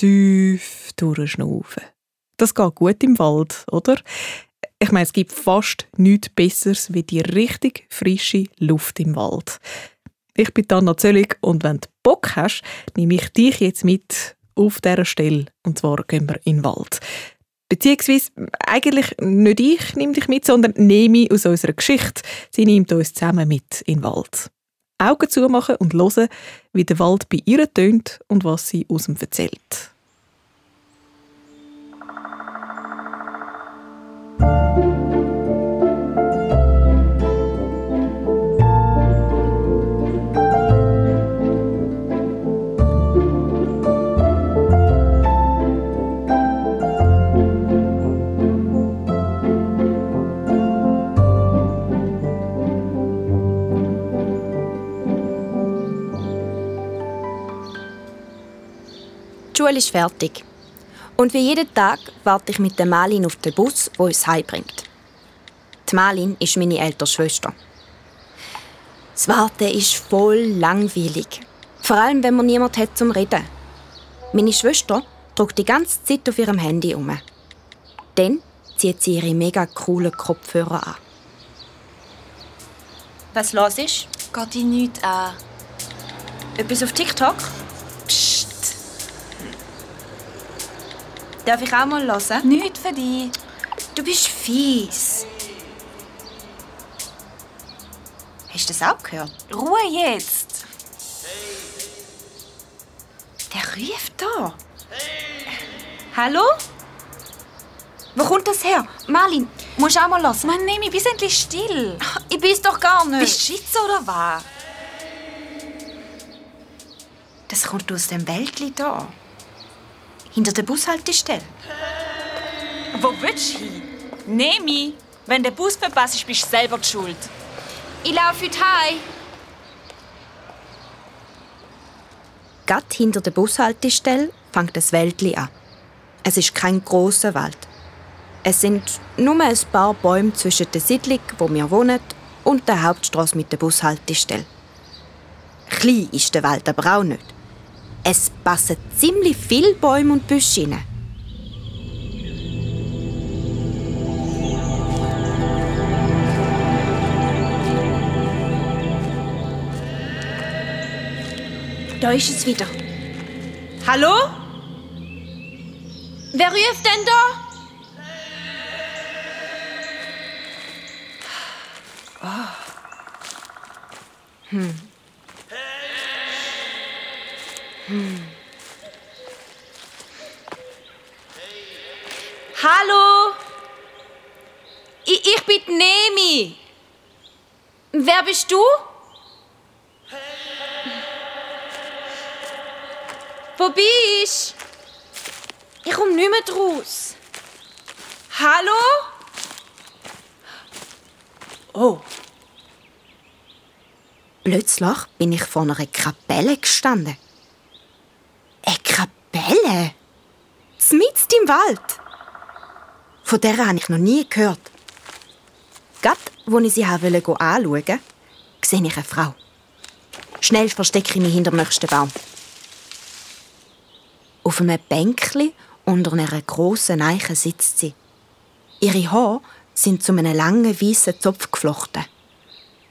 tief durchschnaufen. Das geht gut im Wald, oder? Ich meine, es gibt fast nichts Besseres wie die richtig frische Luft im Wald. Ich bin Anna Zöllig und wenn du Bock hast, nehme ich dich jetzt mit auf dieser Stelle. Und zwar gehen wir in den Wald. Beziehungsweise eigentlich nicht ich nehme dich mit, sondern Nemi aus unserer Geschichte. Sie nimmt uns zusammen mit in den Wald. Augen zumachen und hören, wie der Wald bei ihr tönt und was sie aus ihm erzählt. Schule ist fertig. Und wie jeden Tag warte ich mit der Malin auf den Bus, der uns heimbringt. Die Malin ist meine ältere Schwester. Das Warten ist voll langweilig. Vor allem, wenn man niemand hat zum Reden. Meine Schwester drückt die ganze Zeit auf ihrem Handy um. Dann zieht sie ihre mega coolen Kopfhörer an. Was los ist? Geht dich nichts an. Etwas auf TikTok? Darf ich auch mal hören? Nichts für dich. Du bist fies. Hast du das auch gehört? Ruhe jetzt. Der ruft da. Hallo? Wo kommt das her? Marlin, musst du auch mal hören? Mann, nimm mich, bist endlich still. Ich bin's doch gar nicht. Bist du Schitze oder was? Das kommt aus dem Wäldli da. Hinter der Bushaltestelle. Wo willst du hin? Nemi, wenn der Bus verpasst ist, bist du selber die schuld. Ich laufe heute heim. Gerade hinter der Bushaltestelle fängt das Wäldli an. Es ist kein großer Wald. Es sind nur ein paar Bäume zwischen der Siedlung, wo wir wohnen, und der Hauptstraße mit der Bushaltestelle. Klein ist der Wald aber auch nicht. Es passen ziemlich viele Bäume und Büsche rein. Da ist es wieder. Hallo? Wer ruft denn da? Hallo? Ich, ich bin Nemi. Wer bist du? Wo bist? Ich komme nicht mehr draus. Hallo? Oh. Plötzlich bin ich vor einer Kapelle gestanden. Eine Kapelle? Mitten im Wald. Von der habe ich noch nie gehört. Gerade, als ich sie anschauen wollte, sehe ich eine Frau. Schnell verstecke ich mich hinter dem nächsten Baum. Auf einem Bänkli unter einer grossen Eiche sitzt sie. Ihre Haare sind zu einem langen weißen Zopf geflochten.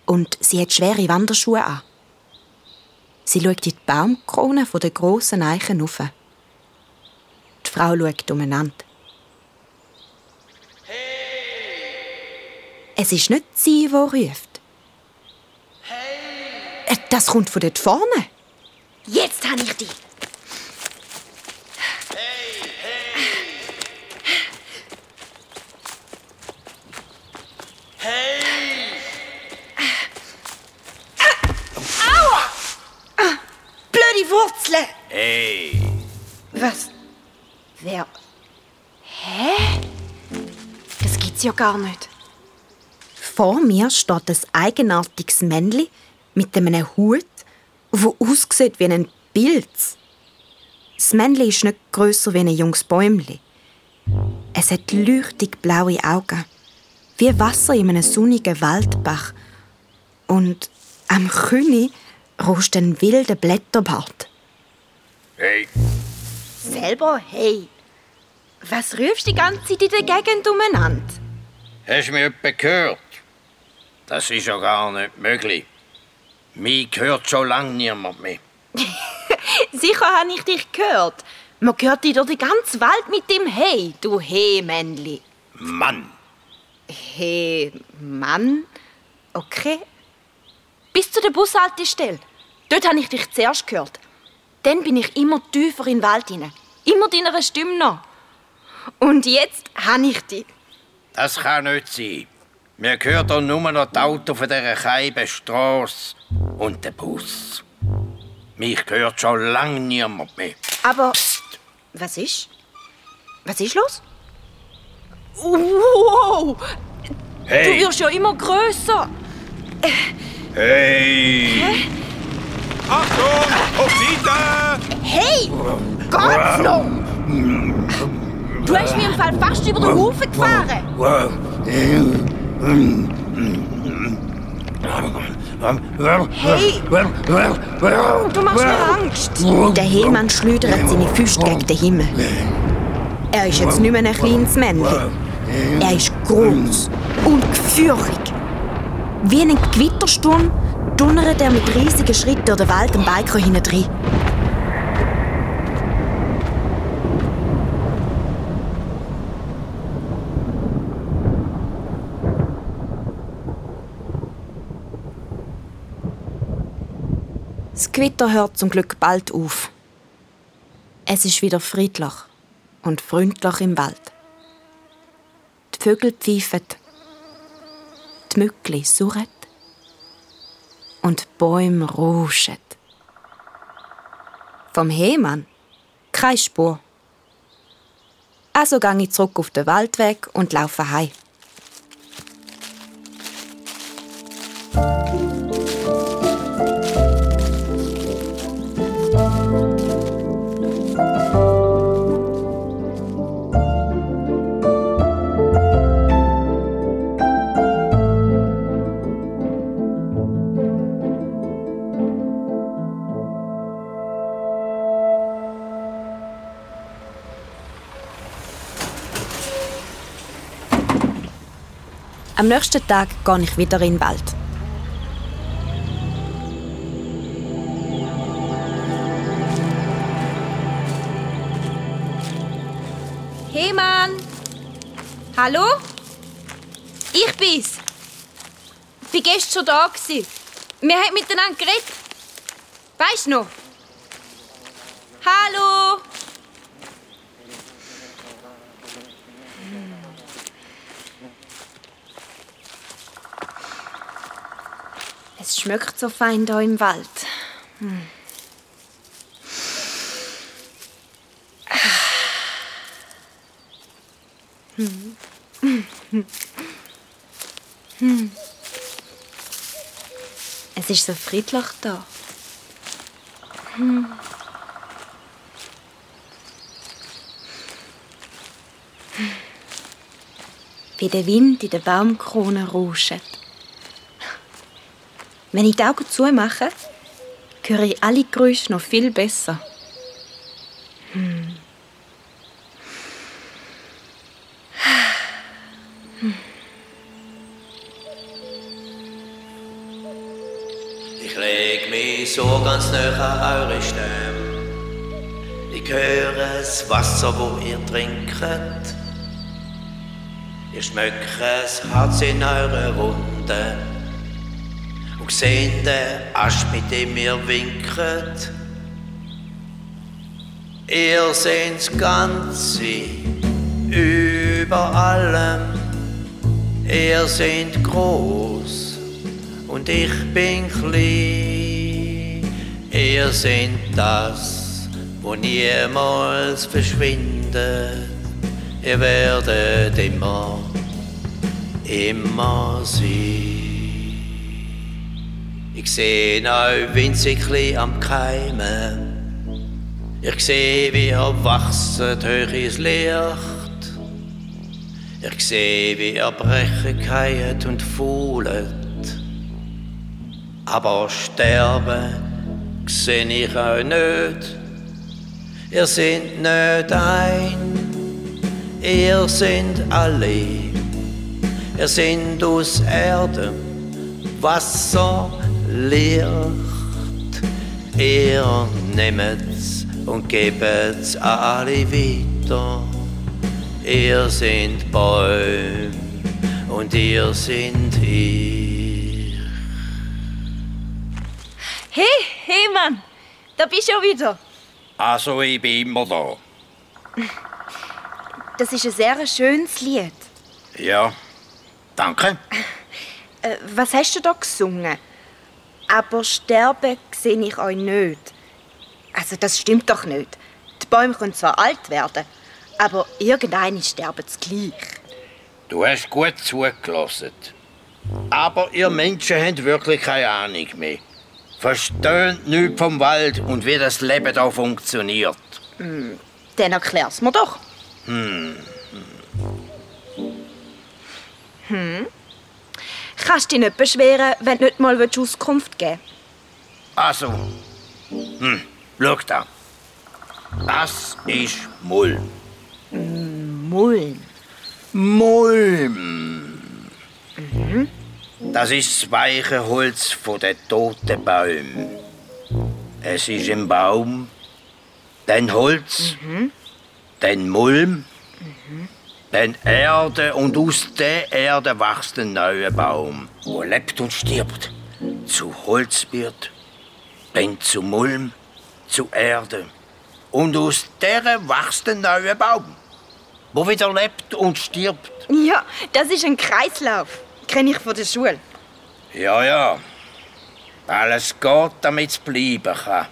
Und sie hat schwere Wanderschuhe an. Sie schaut in die Baumkrone der grossen Eichen auf. Die Frau schaut umeinander. Es ist nicht sie, die ruft. Äh, Das kommt von dort vorne. Jetzt habe ich dich. Blöde Wurzeln! Hey, Was? Wer? Hä? Das gibt's ja gar nicht. Vor mir steht ein eigenartiges Männchen mit einem Hut, wo aussieht wie ein Pilz. Das Männchen ist nicht grösser wie ein junges Bäumli. Es hat leuchtig blaue Augen, wie Wasser in einem sonnigen Waldbach. Und am Kühni rost ein wilder Blätterbart. hey, selber hey. Was rufst du die ganze Zeit in der Gegend umeinander? Hast du mich etwa gehört? Das ist ja gar nicht möglich. Mich hört schon lange niemand mehr. Sicher habe ich dich gehört. Man hört dich durch die ganze Welt mit dem Hey, du Hey-Männli. Mann! Hey, Mann? Okay. Bis zu der Bushaltestelle. Dort habe ich dich zuerst gehört. Dann bin ich immer tiefer in den Wald hinein. Immer deiner Stimme noch. Und jetzt habe ich dich. Das kann nicht sein. Mir gehört doch nur noch das Auto von dieser Keibenstrasse und der Bus. Mich gehört schon lange niemand mehr. Aber. Was ist? Was ist los? Wow! Du Hey! wirst ja immer grösser. Hey! Achtung! Auf Seite! Hey! Geht's noch? Du hast mir im Fall fast über den Haufen gefahren. Hey! Du machst mir Angst. Der Hellmann schleudert seine Füße gegen den Himmel. Er ist jetzt nicht mehr ein kleines Männchen. Er ist groß und gefürchtig. Wie ein Gewittersturm donnert er mit riesigen Schritten durch den Wald am Biker hinein. Gewitter hört zum Glück bald auf. Es ist wieder friedlich und freundlich im Wald. Die Vögel pfeifen, die Mückli surren und die Bäume rauschen. Vom Hemann keine Spur. Also gehe ich zurück auf den Waldweg und laufe heim. Nächsten Tag gehe ich wieder in den Wald. Hey Mann! Hallo? Ich bin's. Bin gestern schon da. Wir haben miteinander geredet. Weißt du noch? Hallo? Es schmeckt so fein da im Wald. Hm. Hm. Es ist so friedlich da. Hm. Wie der Wind in der Baumkrone rauscht. Wenn ich die Augen zumache, höre ich alle Geräusche noch viel besser. Hm. Ich leg mich so ganz nah an eure Stimme. Ich höre das Wasser, wo ihr trinket. Ich schmecke das Herz in eurer Runde. Seht den Asch, mit dem ihr winket. Ihr seht das Ganze über allem. Ihr seid groß und ich bin klein. Ihr seid das, wo niemals verschwindet. Ihr werdet immer, immer sein. Seh euch winzig am Keimen. Ich seh, wie ihr wachset hoch ins Licht. Ich seh, wie ihr brechen keiet und fuhlet. Aber sterben seh ich euch nicht. Ihr seid nicht ein, ihr seid alle. Ihr seid aus Erde, Wasser, Licht. Ihr nehmet's und gebet's alle weiter. Ihr seid Bäume und ihr seid ich. Hey, hey Mann, da bist du ja wieder. Also, ich bin immer da. Das ist ein sehr schönes Lied. Ja, danke. Äh, was hast du da gesungen? Aber sterben sehe ich euch nicht. Also das stimmt doch nicht. Die Bäume können zwar alt werden, aber irgendeine sterben gleich. Du hast gut zugelassen. Aber ihr Menschen habt wirklich keine Ahnung mehr. Versteht nichts vom Wald und wie das Leben da funktioniert. Dann erklär's mir doch. Hm. Kannst dich nicht beschweren, wenn du nicht mal Auskunft geben Also, hm, schau da. Das ist Mulm. Mulm. Mulm. Das ist das weiche Holz von den toten Bäumen. Es ist ein Baum, dann Holz, dann Mulm, dann Erde und aus der Erde wächst ein neuer Baum, wo lebt und stirbt, zu Holz wird, dann zu Mulm, zu Erde. Und aus der wächst ein neuer Baum, wo wieder lebt und stirbt. Ja, das ist ein Kreislauf. Kenne ich von der Schule. Ja, ja. Alles geht, damit es bleiben kann.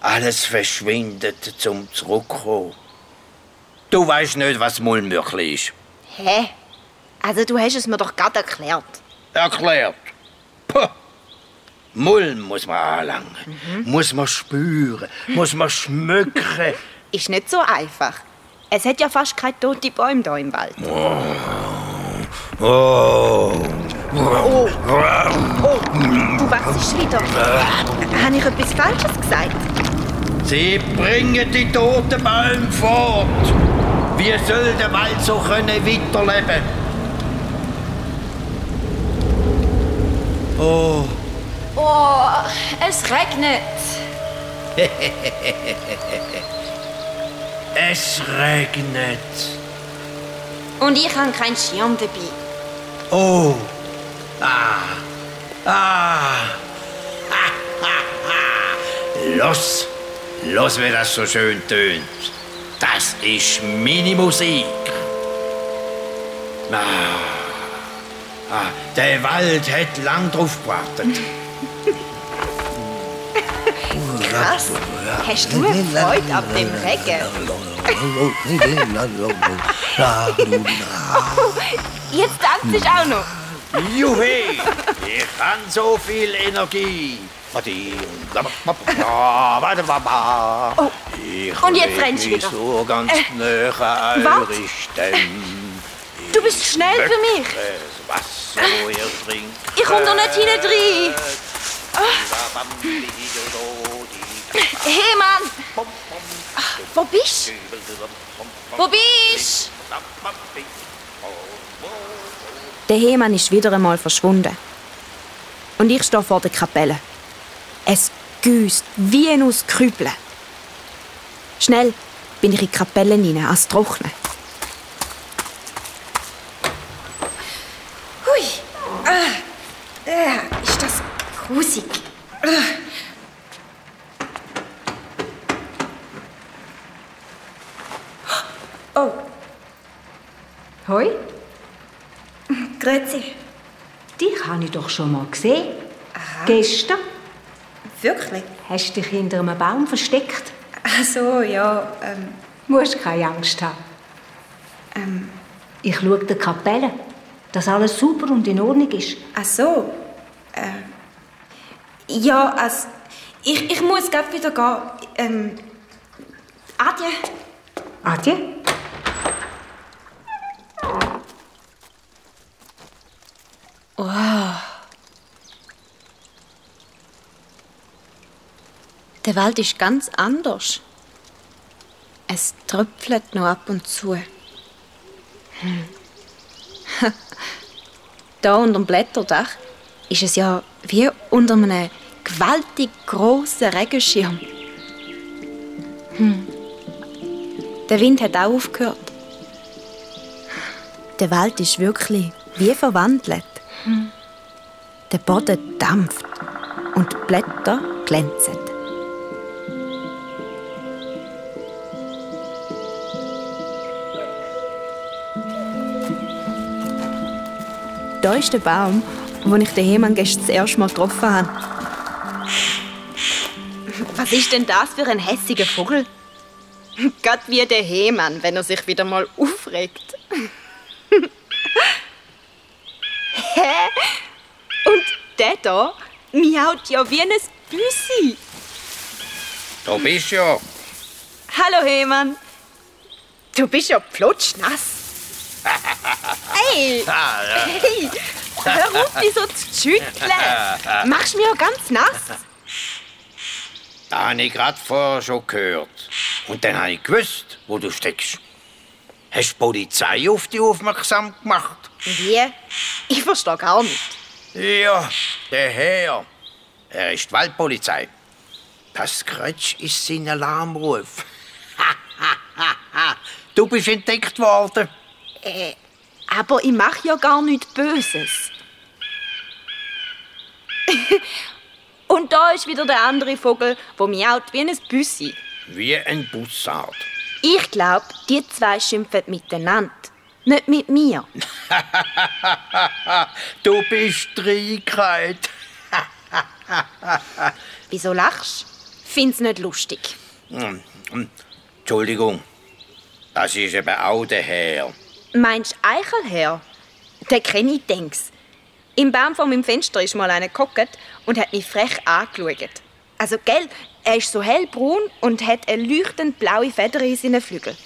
Alles verschwindet zum Zurückkommen. Du weißt nicht, was Mulm wirklich ist. Hä? Also du hast es mir doch gerade erklärt. Erklärt. Puh. Mulm muss man anlangen, muss man spüren, muss man schmücken. Ist nicht so einfach. Es hat ja fast keine tote Bäume da im Wald. Oh. Oh, du wachst wieder. Habe ich etwas Falsches gesagt? Sie bringen die toten Bäume fort. Wie soll der Wald so können weiterleben? Oh. Oh, es regnet. Es regnet. Und ich habe keinen Schirm dabei. Oh. Ah. Ah. Los. Los, wie das so schön tönt. Das ist meine Musik. Ah. Ah, der Wald hat lang drauf gewartet. Krass. Hast du eine Freude ab dem Regen? Jetzt tanzt ich auch noch. Juhe! Ich habe so viel Energie. Oh. Ich Und jetzt du mich wieder. so ganz Äh, Stimme. Du bist schnell für mich. Wasser. Ich komm doch nicht hinein rein. Hey Mann, wo bist du? Wo bist Der Hemann ist wieder einmal verschwunden. Und ich stehe vor der Kapelle. Es güsst wie ein aus. Schnell bin ich in die Kapelle hinein, ans Trocknen. Hui, ah, äh, ist das grusig. Oh, Hoi, grüezi. dich habe ich doch schon mal gesehen. Gestern Wirklich? hast du dich hinter einem Baum versteckt. Ach so, ja. Ähm, Du musst keine Angst haben. ähm, Ich schaue der Kapelle, dass alles super und in Ordnung ist. ach so. Äh, ja, also, ich, ich muss gerade wieder gehen. Ähm, Adje. Adje? Der Wald ist ganz anders. Es tröpfelt noch ab und zu. Hm. da unter dem Blätterdach ist es ja wie unter einem gewaltig grossen Regenschirm. Hm. Der Wind hat auch aufgehört. Der Wald ist wirklich wie verwandelt. Hm. Der Boden dampft und die Blätter glänzen. Da ist der Baum, wo ich den Hemann gestern das erste Mal getroffen habe. Was ist denn das für ein hässiger Vogel? Gott wie der Hemann, wenn er sich wieder mal aufregt. Hä? Und der da miaut ja wie ein Büsi. Da bist du ja. Hallo Hemann. Du bist ja plutschnass. Hey! Hey! Hör auf, dich so zu schütteln. Machst mich ja ganz nass. Das habe ich gerade vorher schon gehört. Und dann habe ich gewusst, wo du steckst. Hast die Polizei auf dich aufmerksam gemacht? Wie? Ich verstehe gar nicht. Ja, der Herr. Er ist die Waldpolizei. Das Kretsch ist sein Alarmruf. du bist entdeckt worden. Äh, aber ich mache ja gar nichts Böses. Und da ist wieder der andere Vogel, der miaut wie ein Büssi. Wie ein Bussard. Ich glaube, die zwei schimpfen miteinander, nicht mit mir. du bist Trägheit. Wieso lachst? Find's nicht lustig. Hm, hm. Entschuldigung, das ist eben auch der Herr. Meinst du Eichelherr? Den kenne ich, denk's. Im Baum vor meinem Fenster ist mal einer gehockt und hat mich frech angeschaut. Also, gell, er ist so hellbraun und hat eine leuchtend blaue Feder in seinen Flügeln.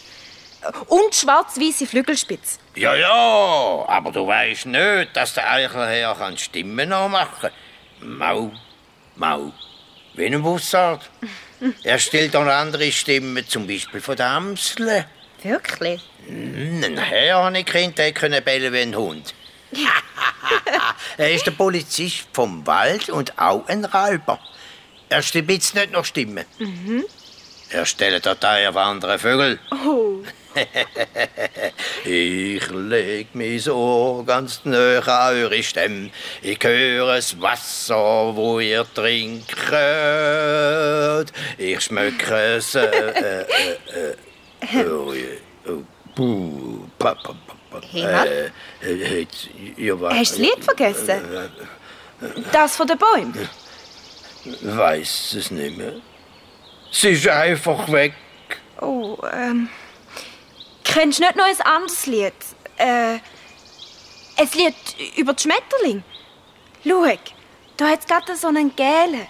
Und schwarz-weiße Flügelspitze. Ja, ja, aber du weißt nicht, dass der Eichelherr kann Stimmen nachmachen kann. Mau, mau, wie ein Bussard. er stellt auch andere Stimmen, zum Beispiel von der Amsel. Wirklich? Ein Herr habe ich kennt, der bellen wie ein Hund. er ist der Polizist vom Wald und auch ein Räuber. Er stibitzt nicht noch Stimmen. Mhm. Er stellt Dateien auf andere Vögel. Oh. ich leg mich so ganz nahe an eure Stimme. Ich höre das Wasser, wo ihr trinkt. Ich schmecke es. Äh, äh, äh, äh, oh, oh, buh, pa, pa, pa, Hema? äh, äh, ja, wa- Hast du das Lied vergessen? Das von den Bäumen? Weiß es nicht mehr. Sie ist einfach weg. Oh, ähm. Kennst du nicht noch ein anderes Lied? Äh. Ein Lied über die Schmetterling? Schau, da hat es gerade so einen gelben.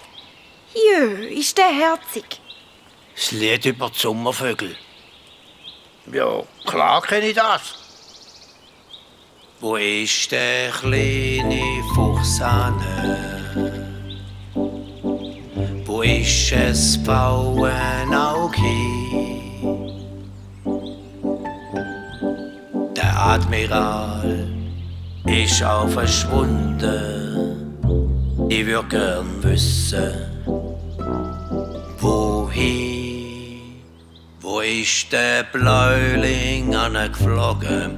Jö, ist der herzig. Das Lied über die Sommervögel. Ja, klar kenne ich das. Wo ist der kleine Fuchs ane? Wo ist es Pfauenauge? Der Admiral ist auch verschwunden. Ich würde gern wissen, wohin? Wo ist der Bläuling angeflogen?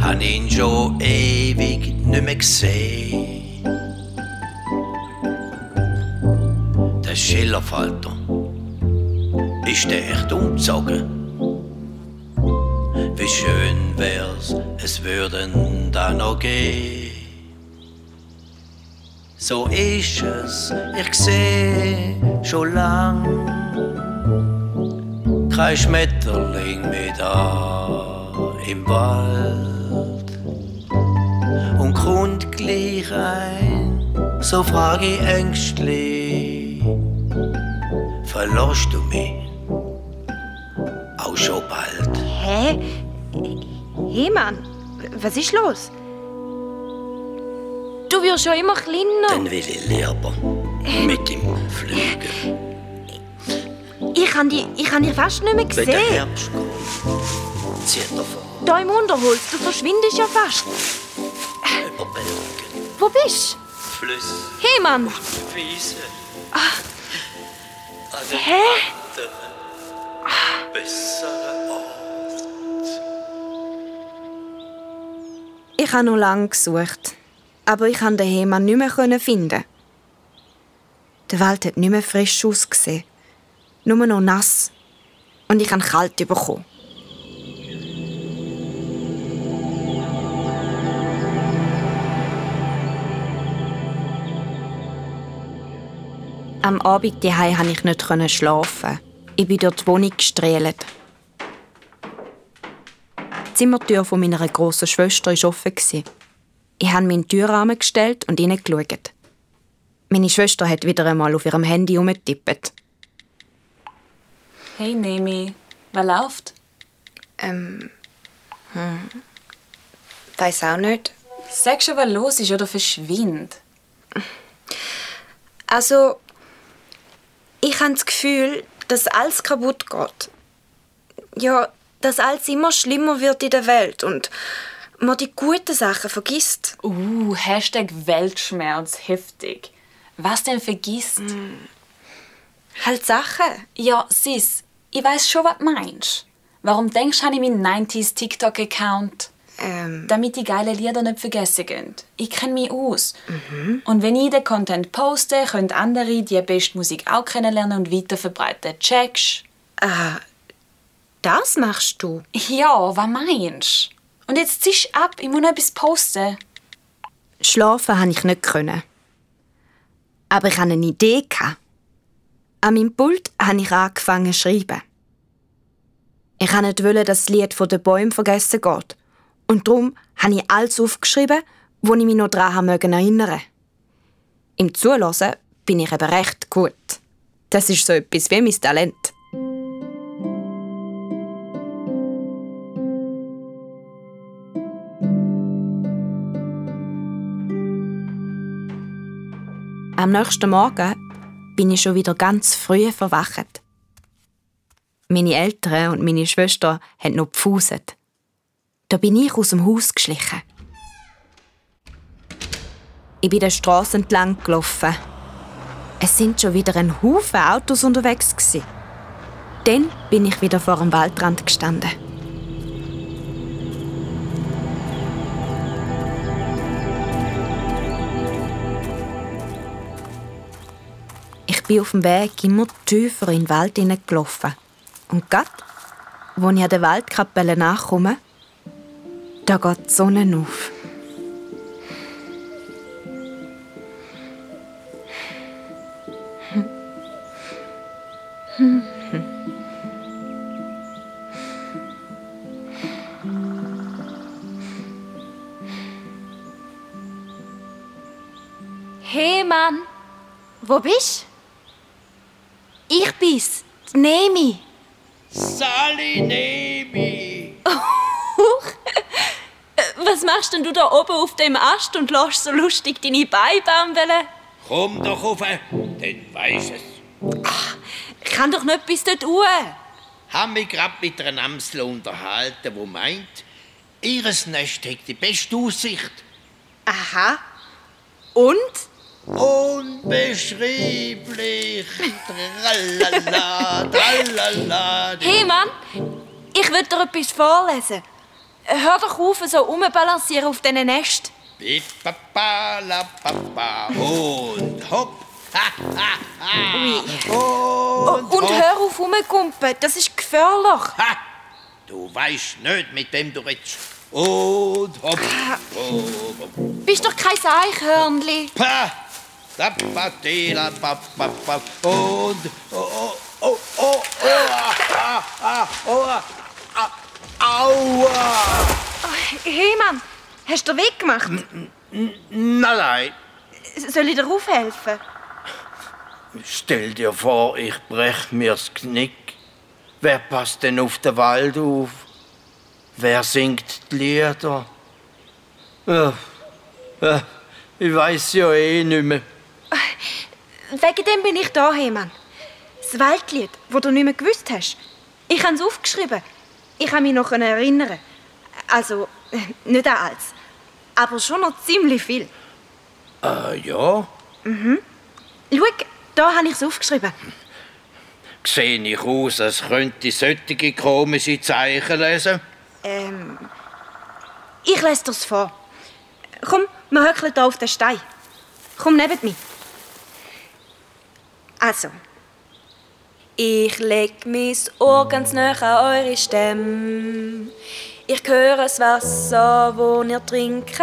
Han ihn schon ewig nicht mehr gesehen. Der Schillerfalter, ist der echt umgezogen? Wie schön wär's, es würden da noch gehen. So ist es, ich seh schon lang kein Schmetterling mehr da im Wald. Und kommt gleich ein, so frag ich ängstlich, verlost du mich auch schon bald? Hä? Hey Mann, was ist los? Du wirst schon immer kleiner. Dann will ich lieber mit dem Flügel. Ich Ich habe die, ich hab die fast nicht mehr Wenn der gesehen. Herbst kommt, zieht er vor Da im Unterholz, du verschwindest ja fast. über Berge, Wo bist Flüsse, du? Hey, Mann! Wiesen. Ah. An den Hä? anderen, besseren Ort. Ich habe noch lange gesucht. Aber ich konnte den Hemann nicht mehr finden. Der Wald hat nicht mehr frisch ausgesehen. Nur noch nass. Und ich habe kalt bekommen. Am Abend daheim konnte ich nicht schlafen. Ich bin durch die Wohnung gestrahlt. Die Zimmertür meiner grossen Schwester war offen. Ich habe meinen Türrahmen gestellt und hineingeschaut. Meine Schwester hat wieder einmal auf ihrem Handy herumgetippt. Hey Nemi, was läuft? Ähm. Hm. Weiß auch nicht. Sag schon, was los ist oder verschwind. Also. Ich habe das Gefühl, dass alles kaputt geht. Ja, dass alles immer schlimmer wird in der Welt und man die guten Sachen vergisst. Uh, Hashtag Weltschmerz, heftig. Was denn vergisst? Halt Sachen. Ja, Sis, ich weiß schon, was du meinst. Warum denkst du, habe ich meinen 90s TikTok-Account? Ähm. Damit die geilen Lieder nicht vergessen gehen. Ich kenne mich aus. Und wenn ich den Content poste, können andere die beste Musik auch kennenlernen und weiterverbreiten. Checkst? Ah, das machst du? Ja, was meinst du? Und jetzt du ab, ich muss noch etwas posten. Schlafen konnte ich nicht. können. Aber ich hatte eine Idee. An meinem Pult habe ich angefangen zu schreiben. Ich wollte nicht, dass das Lied von den Bäumen vergessen geht. Und darum habe ich alles aufgeschrieben, wo ich mich noch daran erinnern. Im Zulassen bin ich eben recht gut. Das ist so etwas wie mein Talent. Am nächsten Morgen bin ich schon wieder ganz früh verwacht. Meine Eltern und meine Schwester haben noch gepfuset. Da bin ich aus dem Haus geschlichen. Ich bin der Straße entlang gelaufen. Es sind schon wieder ein Haufen Autos unterwegs. Dann bin ich wieder vor dem Waldrand gestanden. Bin auf dem Weg immer tiefer in den Wald hineingelaufen. Und grad, wo ich an der Waldkapelle nachkomme, da geht die Sonne auf. Hey Mann, wo bist du? Ich bin's, die Nemi. Sali Nemi! Was machst denn du da oben auf dem Ast und lässt so lustig deine Beine bambeln? Komm doch rauf, dann weisst es. Ich kann doch nicht bis dort uhr. Haben mich grad mit einer Amsel unterhalten, wo meint, ihres Nest hat die beste Aussicht. Aha. Und? Unbeschreiblich. Tralala, tralala. Hey Mann, ich will dir etwas vorlesen. Hör doch auf, so rumbalancieren auf diesen Nest. Pipapa, la papa. Und hopp. Ha, ha, ha. Und, Und hopp. hör auf rumgumpen, das ist gefährlich. Ha. Du weißt nicht, mit wem du redest. Und hopp. hopp, hopp. Bist doch kein Eichhörnli. Pa. Und. Oh, oh, oh, oh, oh, ah, ah, oh, ah, ah, aua. Hey Mann, hast du den Weg gemacht? Nein, nein. Soll ich dir aufhelfen? Stell dir vor, ich brech mir's Knick. Wer passt denn auf den Wald auf? Wer singt die Lieder? Ja, ja, ich weiß ja eh nicht mehr. Wegen dem bin ich da, Mann. Das Weltlied, das du nicht mehr gewusst hast. Ich habe es aufgeschrieben. Ich kann mich noch erinnern. Also, äh, nicht an alles. Aber schon noch ziemlich viel. Äh, ja. Schau, da habe ich es aufgeschrieben. Sehe ich aus, als könnte ich solche komische Zeichen lesen? Ähm, ich lese dir's vor. Komm, wir höckeln hier auf den Stein. Komm neben mich. Also. Ich leg mein Ohr ganz nah an eure Stimme. Ich höre das Wasser, wo ihr trinket.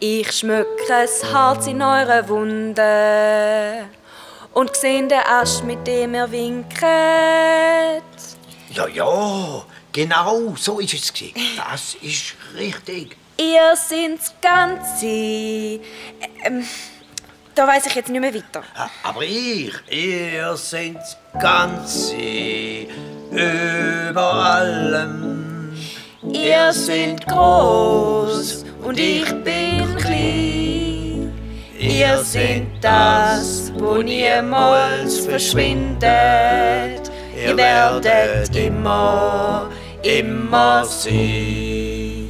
Ich schmücke das Harz in eure Wunde. Und seh den Asch, mit dem ihr winket. Ja, ja, genau, so ist es. gewesen. Das ist richtig. Ihr sind's Ganze. Ähm, da weiß ich jetzt nicht mehr weiter. Aber ich, ihr seid Ganze über allem. Ihr seid groß und ich bin klein. Ihr seid das, wo niemals verschwindet. Ihr werdet immer, immer sein.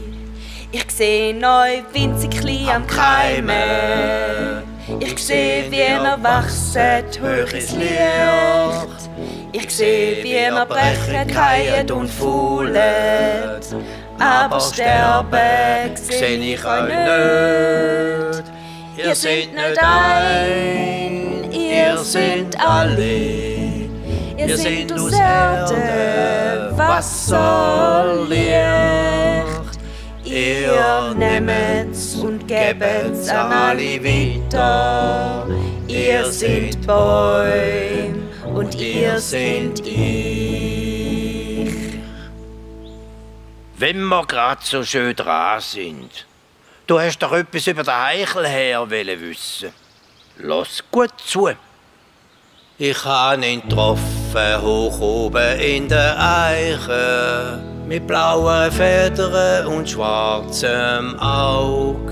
Ich seh euch winzig klein am Keimen. Ich seh, wie ihr wachset ins Licht. Ich seh, wie ihr brechen, keiet und faulet. Aber sterben seh ich euch nicht. Ihr seid nicht ein, ihr seid alle. Ihr seid aus Erde, Wasser, Licht. Ihr nehmet's und gebet's an alle weiter. Ihr seid Bäume und ihr seid ich. Wenn wir gerade so schön dran sind. Du hast doch etwas über den Eichel her wissen. Lass gut zu. Ich han ihn getroffen, hoch oben in der Eiche, mit blauen Federn und schwarzem Aug.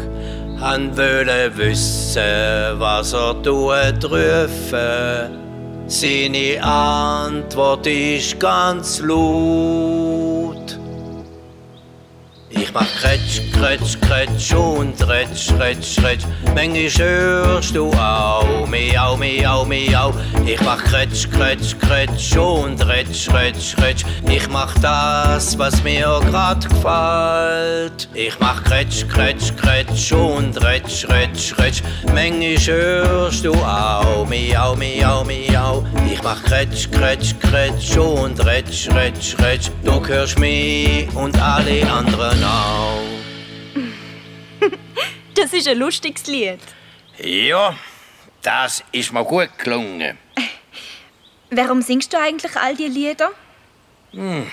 Han wollte wissen, was er tut rufen. Seine Antwort ist ganz laut. Ich mach Kretsch, Kretsch, Kretsch und Retsch, Retsch, Retsch. Manchmal hörst du auch Miau, Miau, Miau. Ich mach Kretsch, Kretsch, Kretsch und Retsch, Retsch, Retsch. Ich mach das, was mir grad gefällt. Ich mach Kretsch, Kretsch, Kretsch und Retsch, Retsch, Retsch. Manchmal hörst du auch Miau, Miau, Miau. Ich mach Kretsch, Kretsch, Kretsch und Retsch, Retsch, Retsch. Du hörst mich und alle anderen auch. Das ist ein lustiges Lied. Ja, das ist mir gut gelungen. Warum singst du eigentlich all die Lieder?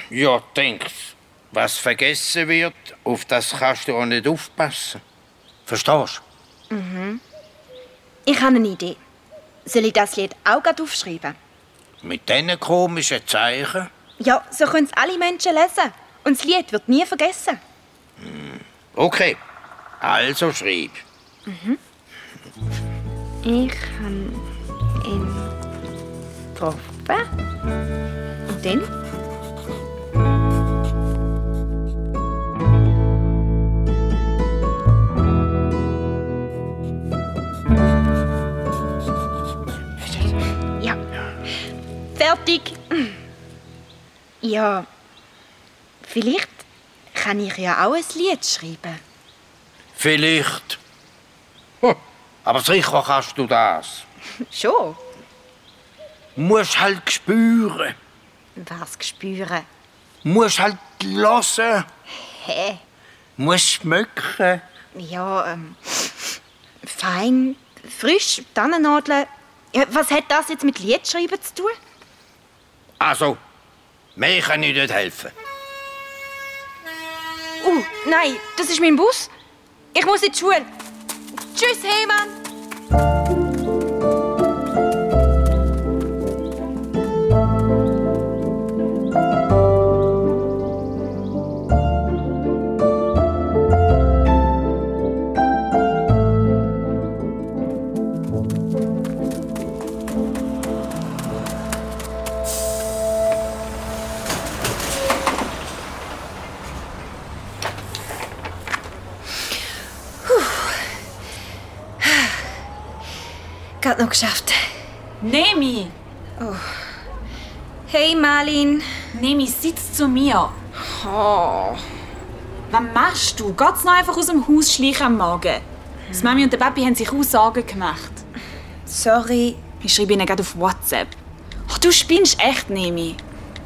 Ja, denkst was vergessen wird, auf das kannst du auch nicht aufpassen. Verstehst Ich habe eine Idee. Soll ich das Lied auch grad aufschreiben? du? Mit diesen komischen Zeichen? Ja, so können es alle Menschen lesen. Und das Lied wird nie vergessen. Okay, also schreib. Ich habe ihn getroffen. Und dann? Fertig. Ja. Vielleicht kann ich ja auch ein Lied schreiben. Vielleicht. Hm, Aber sicher kannst du das. Schon. Musst halt spüren. Was spüren. Musst halt hören. Hä? Musst schmecken. Ja, ähm, fein, frisch, Tannennadeln. Ja, was hat das jetzt mit Liedschreiben zu tun? Also, mir kann ich nicht helfen. Uh, nein, das ist mein Bus. Ich muss in die Schule. Tschüss, Heymann. Marlin. Nemi, sitz zu mir. Oh. Was machst du? Geht's noch einfach aus dem Haus schleichen am Morgen? Das Mami und der Papi haben sich auch Sorgen gemacht. Sorry. Ich schreibe ihnen gerade auf WhatsApp. Ach, du spinnst echt, Nemi.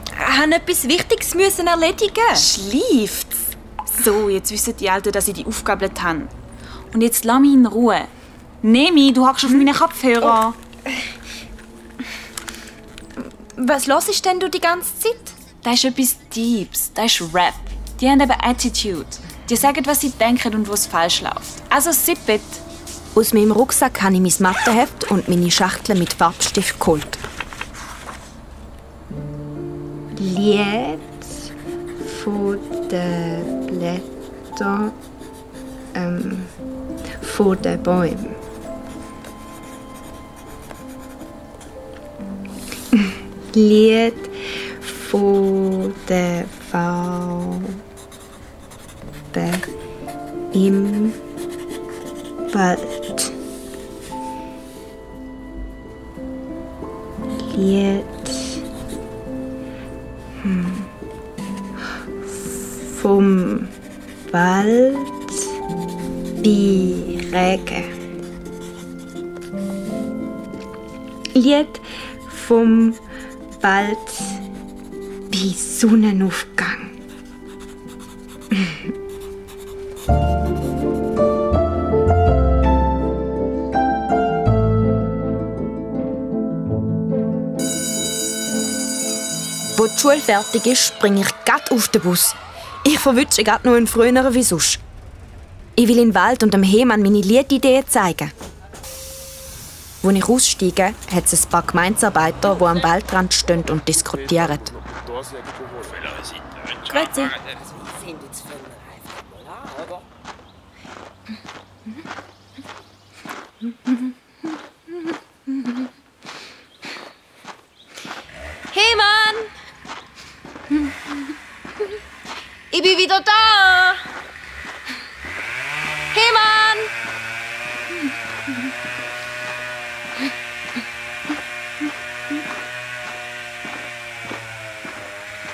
Ich musste etwas Wichtiges müssen erledigen. Schleift's? So, jetzt wissen die Eltern, dass ich die Aufgabe habe. Und jetzt lass mich in Ruhe. Nemi, du hackst auf meine Kopfhörer. Was hörst denn du die ganze Zeit? Das ist etwas Deeps. Das ist Rap. Die haben eben Attitude. Die sagen, was sie denken und was falsch läuft. Also sippet. Aus meinem Rucksack habe ich mein Matheheft und meine Schachtel mit Farbstift geholt. Lied von den Blättern ähm, von den Bäumen. Lied von den Farben im Wald. Lied hm, vom Wald bei Regen. Lied vom Wald bei Sonnenaufgang. Wo die Schule fertig ist, springe ich grad auf den Bus. Ich verwünsche grad noch einen früheren wie sonst. Ich will in den Wald und dem Hemann meine Liedideen zeigen. Als ich aussteige, hat es ein paar Gemeinsarbeiter, die am Waldrand stehen und diskutieren. Grüezi. Hey Mann! Ich bin wieder da!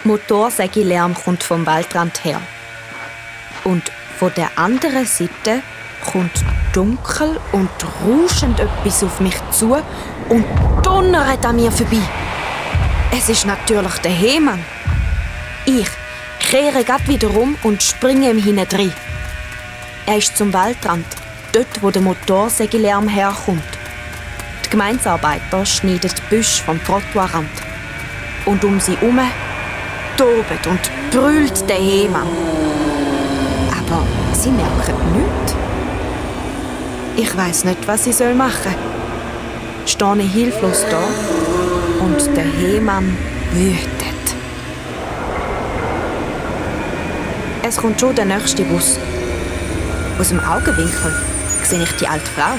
Motorsägelärm kommt vom Waldrand her. Und von der anderen Seite kommt dunkel und rauschend etwas auf mich zu und donnert an mir vorbei. Es ist natürlich der Hemann. Ich kehre grad wieder um und springe ihm hinein. Er ist zum Waldrand, dort wo der Motorsägelärm herkommt. Die Gemeinsarbeiter schneiden die Büsche vom Trottoirrand. Und um sie herum tobet und brüllt Hemann. Aber sie merken nichts. Ich weiß nicht, was ich machen soll. Stehe hilflos da und der Hemann wütet. Es kommt schon der nächste Bus. Aus dem Augenwinkel sehe ich die alte Frau.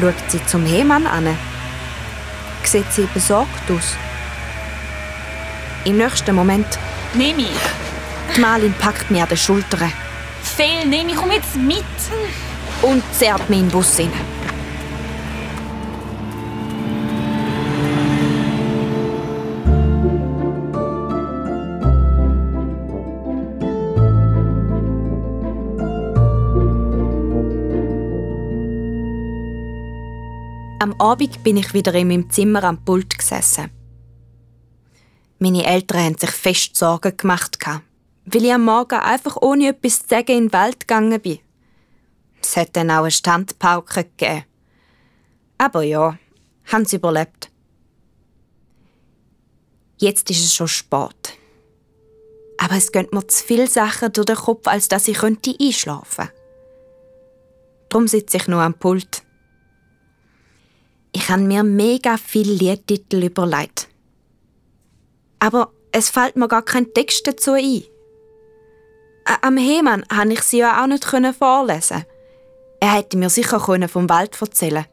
Schaut sie zum Hemann an. Sieht sie besorgt aus. Im nächsten Moment, Nemi, die Malin packt mir an den Schultern fehl, Nemi, komm jetzt mit. und zerrt mich in den Bus hinein. Am Abend bin ich wieder in meinem Zimmer am Pult gesessen. Meine Eltern haben sich fest Sorgen gemacht, weil ich am Morgen einfach ohne etwas zu sagen in den Wald gegangen bin. Es hat dann auch eine Standpauke gegeben. Aber ja, haben sie überlebt. Jetzt ist es schon spät. Aber es gehen mir zu viele Sachen durch den Kopf, als dass ich könnte einschlafen könnte. Darum sitze ich nur am Pult. Ich habe mir mega viele Liedtitel überlegt. Aber es fällt mir gar kein Text dazu ein. Am Hemann konnte ich sie ja auch nicht vorlesen. Er hätte mir sicher können vom Wald erzählen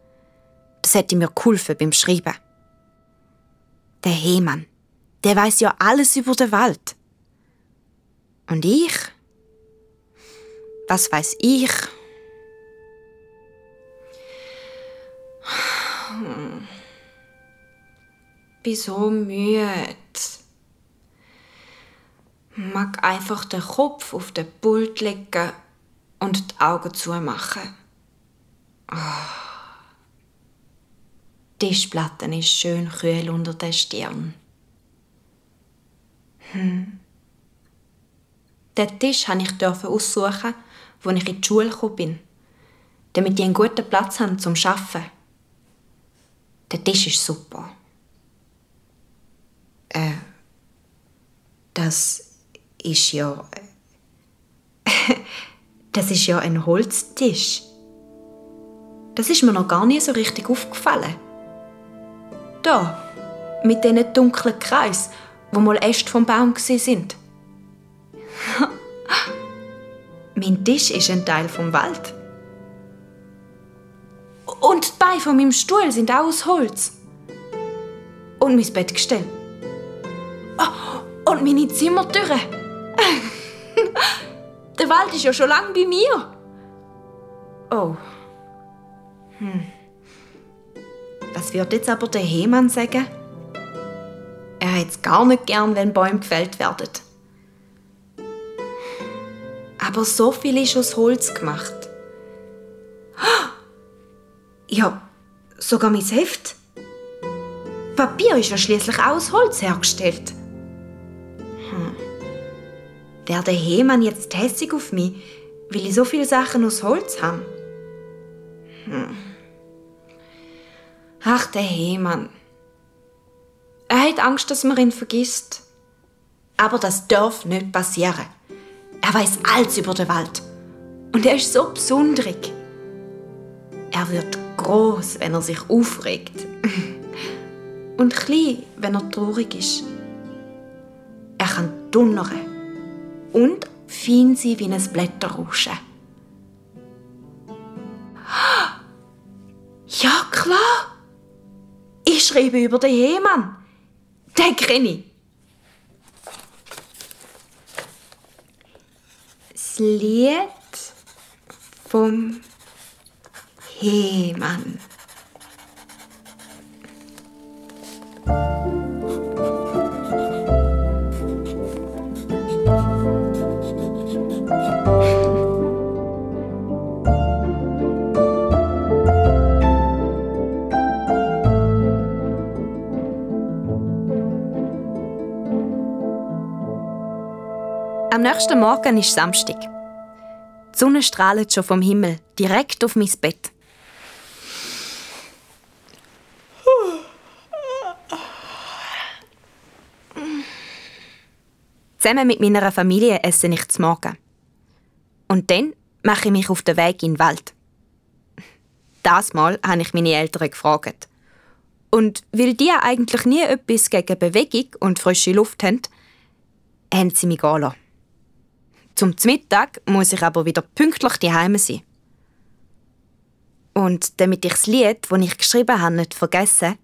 Das hätte mir geholfen beim Schreiben. Der Hemann, der weiß ja alles über den Wald. Und ich? Was weiß ich? Bin so müde. Mag einfach den Kopf auf den Pult legen und die Augen zumachen. Oh. Die Tischplatte ist schön kühl unter der Stirn. Hm. Den Tisch durfte ich aussuchen, wo ich in die Schule gekommen bin, damit ich einen guten Platz haben zum Arbeiten. Der Tisch ist super. Äh, das ist ja. das ist ja ein Holztisch. Das ist mir noch gar nie so richtig aufgefallen. Da, mit diesen dunklen Kreis, wo mal Äste vom Baum sind. mein Tisch ist ein Teil vom Wald. Und die Beine von meinem Stuhl sind auch aus Holz. Und mein Bettgestell. Oh, und meine Zimmertüre. Der Wald ist ja schon lange bei mir. Oh. Hm. Was wird jetzt aber der Hemann sagen? Er hat es gar nicht gern, wenn Bäume gefällt werden. Aber so viel ist aus Holz gemacht. Ja, sogar mein Heft. Papier ist ja schließlich aus Holz hergestellt. Wäre der Hemann jetzt hässig auf mich, weil ich so viele Sachen aus Holz habe? Hm. Ach, der Hemann. Er hat Angst, dass man ihn vergisst. Aber das darf nicht passieren. Er weiß alles über den Wald. Und er ist so besonderig. Er wird groß, wenn er sich aufregt. Und klein, wenn er traurig ist. Er kann donnern und fein sein wie ein Blätterrauschen. Ja, klar. Ich schreibe über den Hemann. Den kenne ich. Das Lied vom Hemann. Am nächsten Morgen ist Samstag. Die Sonne strahlt schon vom Himmel, direkt auf mein Bett. Zusammen mit meiner Familie esse ich zum Morgen. Und dann mache ich mich auf den Weg in den Wald. Das Mal habe ich meine Eltern gefragt. Und weil die eigentlich nie etwas gegen Bewegung und frische Luft haben, haben sie mich gehen lassen. Zum Mittag muss ich aber wieder pünktlich daheim sein. Und damit ich das Lied, das ich geschrieben habe, nicht vergesse,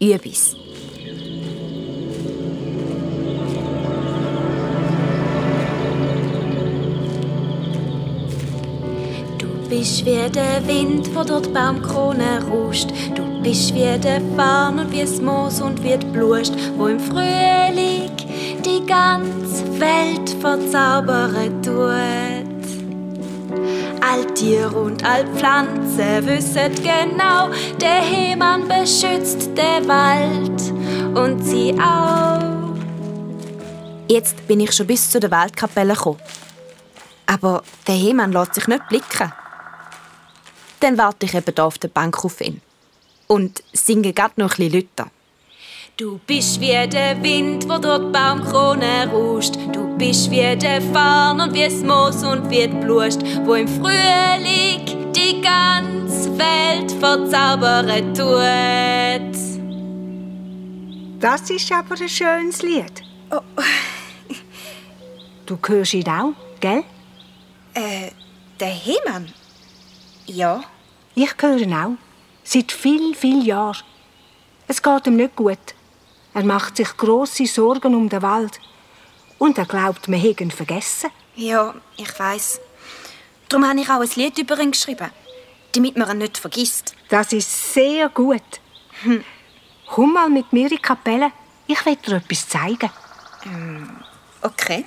übe ich es. Bist wie der Wind, wo dort Baumkrone rauscht. Du bist wie der Farn und wie das Moos und wie die Blust, wo im Frühling die ganze Welt verzaubern tut. All Tiere und all Pflanzen wissen genau, der Hemann beschützt den Wald und sie auch. Jetzt bin ich schon bis zu der Waldkapelle gekommen. Aber der Hemann lässt sich nicht blicken. Dann warte ich eben hier auf der Bank auf ihn. Und singe grad noch ein bisschen lauter. Du bist wie der Wind, wo dort Baumkrone rauscht. Du bist wie der Farn und wie das Moos und wie die Blust, wo im Frühling die ganze Welt verzaubern tut. Das ist aber ein schönes Lied. Oh. Du hörst ihn auch, gell? Äh, der Hemann? Ja. Ich höre ihn auch. Seit vielen, vielen Jahren. Es geht ihm nicht gut. Er macht sich große Sorgen um den Wald. Und er glaubt, wir hätten ihn vergessen. Ja, ich weiß. Darum habe ich auch ein Lied über ihn geschrieben. damit man ihn nicht vergisst. Das ist sehr gut. Hm. Komm mal mit mir in die Kapelle. Ich will dir etwas zeigen. Okay.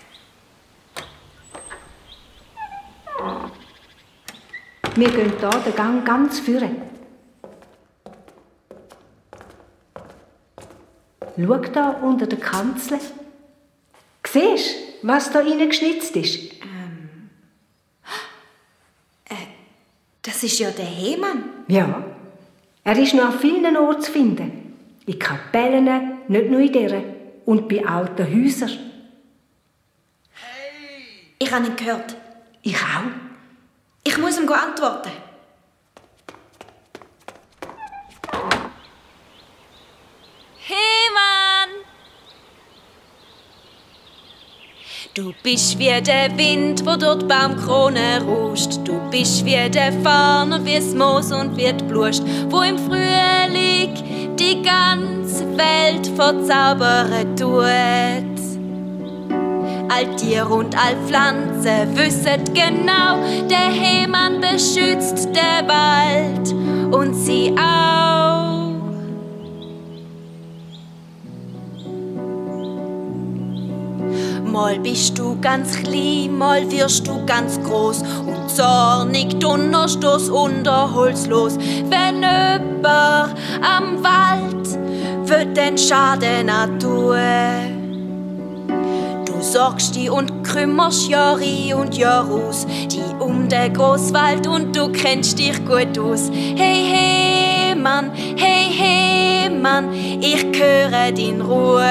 Wir gehen hier den Gang ganz führen. Schau da unter der Kanzel. Siehst du, was da innen geschnitzt ist? Das ist ja der Hemann. Ja. Er ist noch an vielen Orten zu finden. In Kapellen, nicht nur in dieser. Und bei alten Häusern. Ich habe ihn gehört. Ich auch. Ich muss ihm antworten. Hey Mann! Du bist wie der Wind, wo dort Baumkrone rutscht. Du bist wie der Farn wie das Moos und wie die Blucht, wo im Frühling die ganze Welt verzaubern tut. All Tier und all Pflanzen wissen genau, der Hemann beschützt der Wald und sie auch. Mal bist du ganz klein, mal wirst du ganz groß und zornig donnerst du's unterholzlos. Wenn jemand am Wald wird den Schaden tun. Du sorgst die und kümmerst Jahr ein und Jahr aus, die um den Großwald und du kennst dich gut aus. Hey, hey, Mann, hey, hey, Mann, ich höre den Ruf.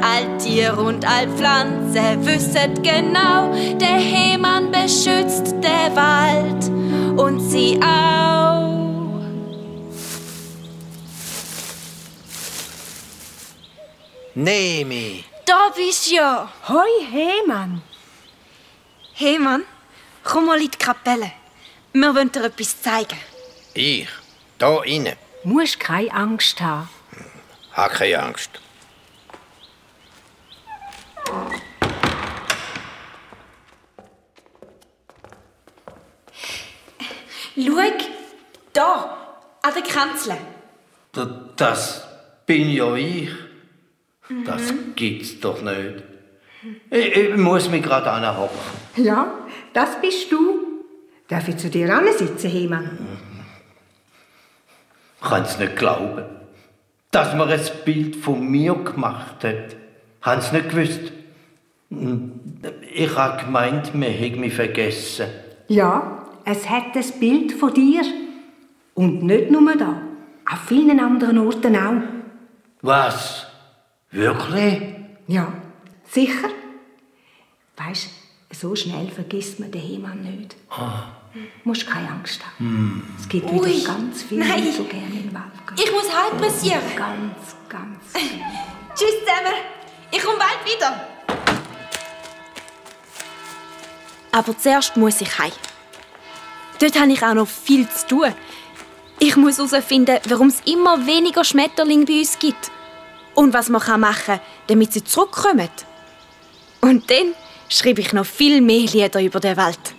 All Tier und all Pflanze wisset genau, der Hemann beschützt der Wald und sie auch. Nemi, Da bist du ja. Hoi, Hemann. Hemann, komm mal in die Kapelle. Wir wollen dir etwas zeigen. ich, da innen, Musst keine Angst haben. hab keine Angst. Schau, da, an der Kanzel. Da- Das bin ja ich. Das gibt's doch nicht. Ich, ich muss mich gerade anhocken. Ja, das bist du. Darf ich zu dir sitzen, Hemann? Ich kann es nicht glauben, dass man ein Bild von mir gemacht hat. Haben Sie nicht gewusst? Hm, Ich habe gemeint, man hätte mich vergessen. Ja, es hat ein Bild von dir. Und nicht nur da, an vielen anderen Orten auch. Was? Wirklich? Ja, sicher. Weißt so schnell vergisst man den Hemann nicht. Musst keine Angst haben. Es gibt wieder Ui, ganz viele, nein. die so gerne in den Wald gehen. Ich muss heim pressieren. Ganz, ganz. Tschüss zusammen. Ich komme bald wieder. Aber zuerst muss ich heim. Dort habe ich auch noch viel zu tun. Ich muss herausfinden, warum es immer weniger Schmetterlinge bei uns gibt. Und was man machen kann, damit sie zurückkommen. Und dann schreibe ich noch viel mehr Lieder über die Welt.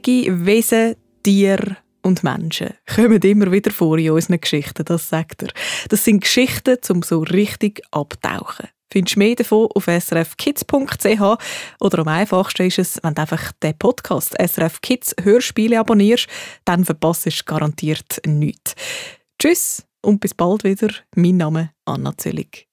Besondere Wesen, Tiere und Menschen kommen immer wieder vor in unseren Geschichten, das sagt er. Das sind Geschichten, um so richtig abtauchen. Findest du mehr davon auf srfkids.ch oder am einfachsten ist es, wenn du einfach den Podcast SRF Kids Hörspiele abonnierst, dann verpasst du garantiert nichts. Tschüss und bis bald wieder. Mein Name Anna Zöllig.